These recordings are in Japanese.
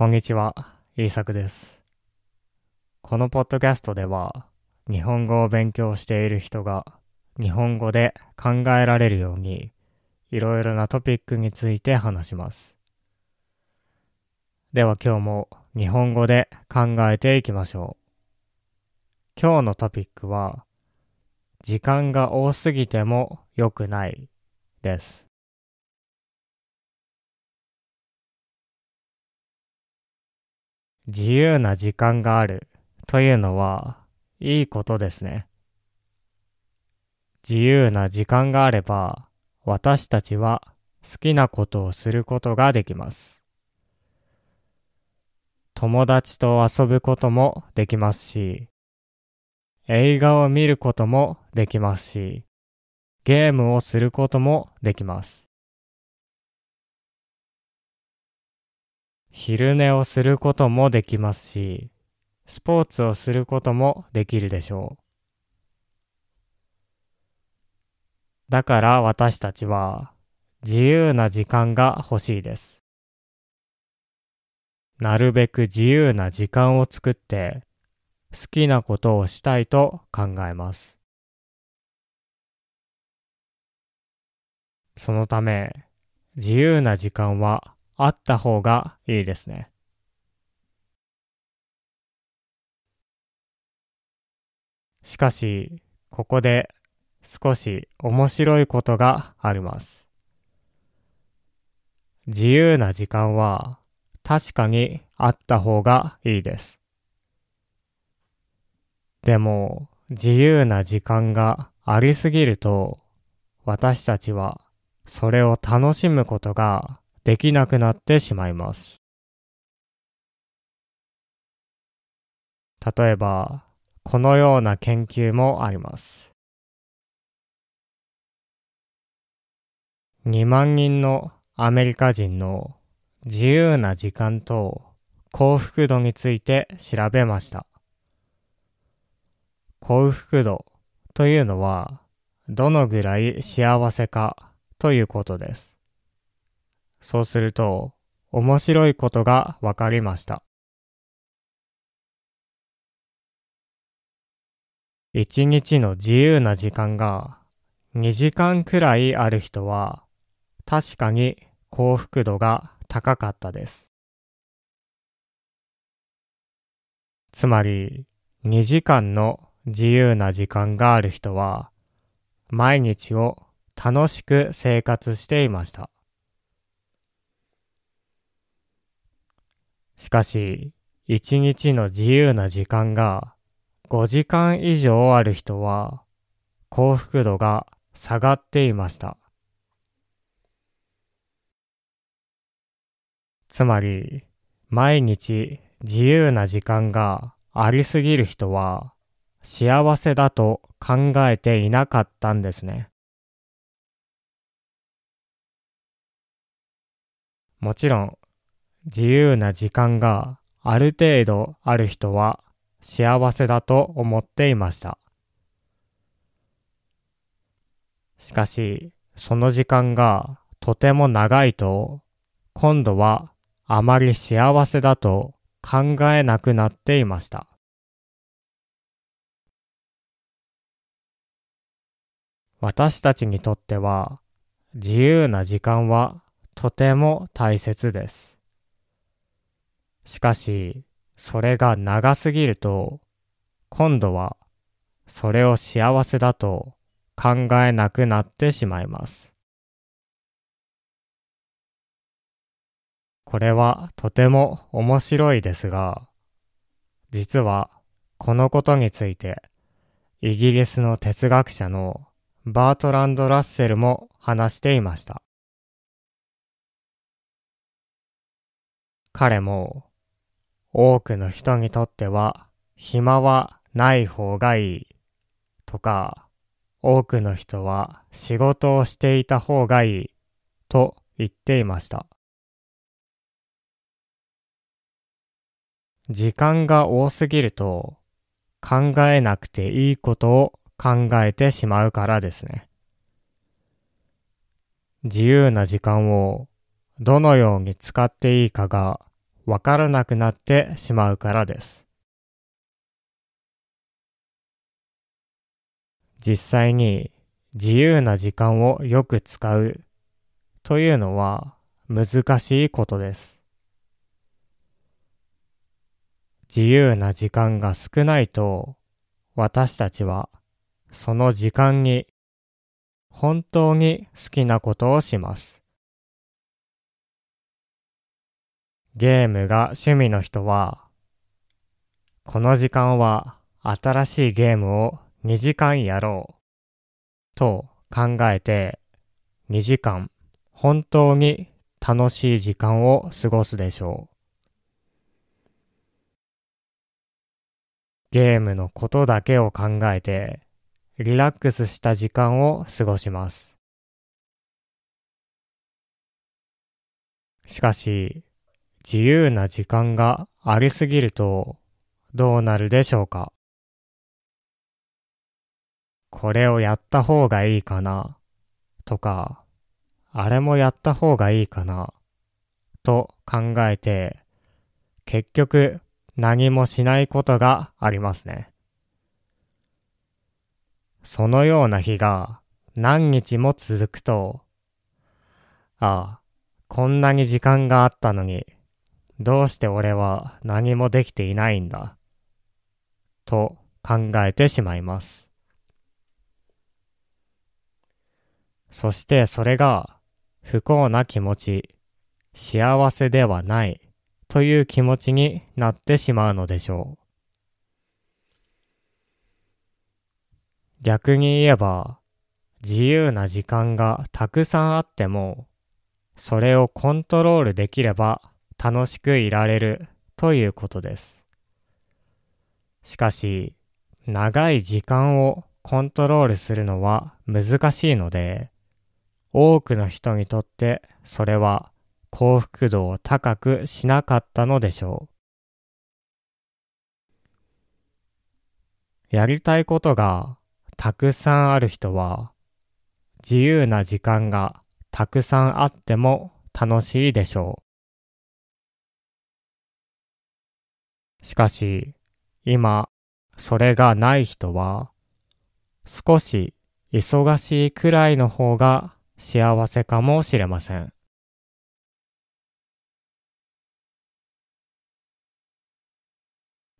こんにちは、イーサクです。このポッドキャストでは、日本語を勉強している人が日本語で考えられるように、いろいろなトピックについて話します。では今日も日本語で考えていきましょう。今日のトピックは、時間が多すぎても良くないです。自由な時間があるというのはいいことですね。自由な時間があれば私たちは好きなことをすることができます。友達と遊ぶこともできますし、映画を見ることもできますし、ゲームをすることもできます。昼寝をすることもできますし、スポーツをすることもできるでしょう。だから私たちは自由な時間が欲しいです。なるべく自由な時間を作って好きなことをしたいと考えます。そのため自由な時間はあった方がいいですね。しかし、ここで少し面白いことがあります。自由な時間は確かにあった方がいいです。でも、自由な時間がありすぎると、私たちはそれを楽しむことができなくなってしまいます。例えば、このような研究もあります。2万人のアメリカ人の自由な時間と幸福度について調べました。幸福度というのはどのぐらい幸せかということです。そうすると面白いことがわかりました。一日の自由な時間が2時間くらいある人は確かに幸福度が高かったです。つまり2時間の自由な時間がある人は毎日を楽しく生活していました。しかし、一日の自由な時間が5時間以上ある人は幸福度が下がっていました。つまり、毎日自由な時間がありすぎる人は幸せだと考えていなかったんですね。もちろん、自由な時間がある程度ある人は幸せだと思っていました。しかし、その時間がとても長いと、今度はあまり幸せだと考えなくなっていました。私たちにとっては自由な時間はとても大切です。しかし、それが長すぎると、今度はそれを幸せだと考えなくなってしまいます。これはとても面白いですが、実はこのことについてイギリスの哲学者のバートランド・ラッセルも話していました。彼も多くの人にとっては暇はない方がいいとか多くの人は仕事をしていた方がいいと言っていました。時間が多すぎると考えなくていいことを考えてしまうからですね。自由な時間をどのように使っていいかがわからなくなってしまうからです。実際に自由な時間をよく使うというのは難しいことです。自由な時間が少ないと私たちはその時間に本当に好きなことをします。ゲームが趣味の人はこの時間は新しいゲームを2時間やろうと考えて2時間本当に楽しい時間を過ごすでしょう。ゲームのことだけを考えてリラックスした時間を過ごします。しかし、自由な時間がありすぎるとどうなるでしょうか？これをやった方がいいかな？とか、あれもやった方がいいかな？と考えて、結局何もしないことがありますね。そのような日が何日も続くと、ああ、こんなに時間があったのに、どうして俺は何もできていないんだ、と考えてしまいます。そしてそれが不幸な気持ち、幸せではないという気持ちになってしまうのでしょう。逆に言えば、自由な時間がたくさんあっても、それをコントロールできれば楽しくいられるということです。しかし、長い時間をコントロールするのは難しいので、多くの人にとってそれは幸福度を高くしなかったのでしょう。やりたいことがたくさんある人は自由な時間がたくさんあっても楽しいでしょうしかし今それがない人は少し忙しいくらいの方が幸せかもしれません。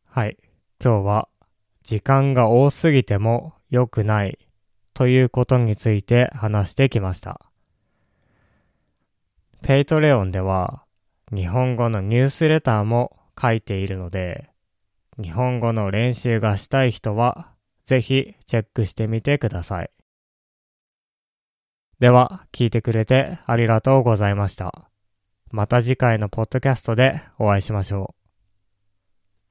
はい。今日は時間が多すぎても良くないということについて話してきました。 Patreon では日本語のニュースレターも書いているので、日本語の練習がしたい人はぜひチェックしてみてください。では、聞いてくれてありがとうございました。また次回のポッドキャストでお会いしましょう。